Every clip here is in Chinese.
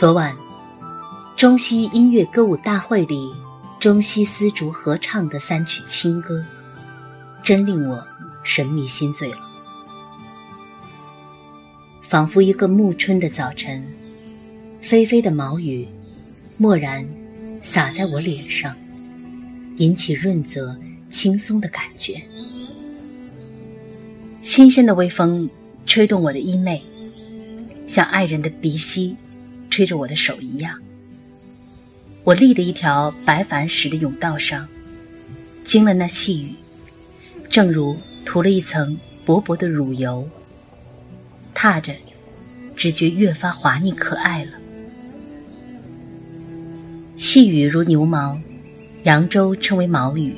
昨晚，中西音乐歌舞大会里，中西丝竹合唱的三曲清歌，真令我神迷心醉了。仿佛一个暮春的早晨，霏霏的毛雨，蓦然洒在我脸上，引起润泽、轻松的感觉。新鲜的微风吹动我的衣袂，像爱人的鼻息。吹着我的手一样，我立的一条白矾石的甬道上，经了那细雨，正如涂了一层薄薄的乳油。踏着，只觉越发滑腻可爱了。细雨如牛毛，扬州称为毛雨。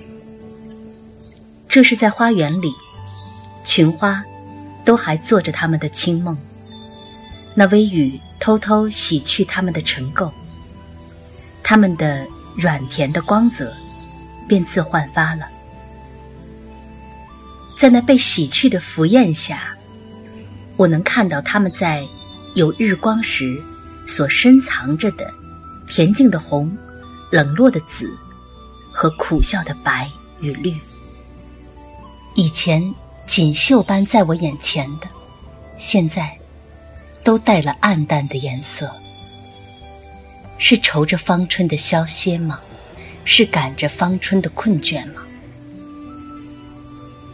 这是在花园里，群花都还做着他们的清梦。那微雨。偷偷洗去它们的尘垢，它们的软甜的光泽便自焕发了。在那被洗去的浮艳下，我能看到它们在有日光时所深藏着的恬静的红、冷落的紫和苦笑的白与绿。以前锦绣般在我眼前的，现在。都带了暗淡的颜色，是愁着芳春的消歇吗？是赶着芳春的困倦吗？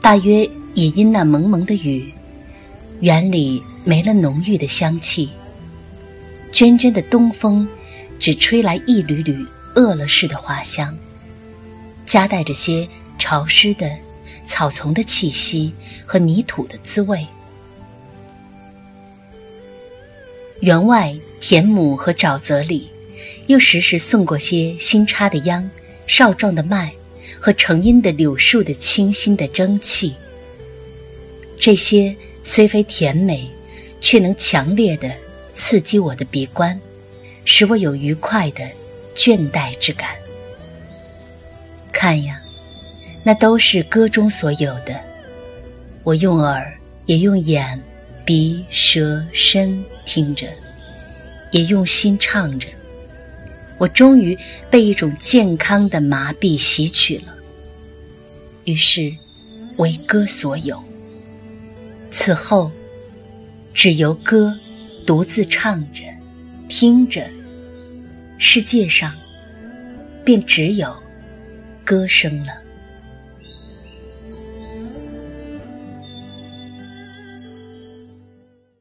大约也因那蒙蒙的雨，园里没了浓郁的香气，涓涓的东风只吹来一缕缕饿了似的花香，夹带着些潮湿的草丛的气息和泥土的滋味。园外田亩和沼泽里，又时时送过些新插的秧、少壮的麦和成荫的柳树的清新的蒸汽。这些虽非甜美，却能强烈的刺激我的鼻观，使我有愉快的倦怠之感。看呀，那都是歌中所有的。我用耳，也用眼。鼻、舌、身听着，也用心唱着。我终于被一种健康的麻痹袭取了。于是，为歌所有。此后，只由歌独自唱着、听着，世界上便只有歌声了。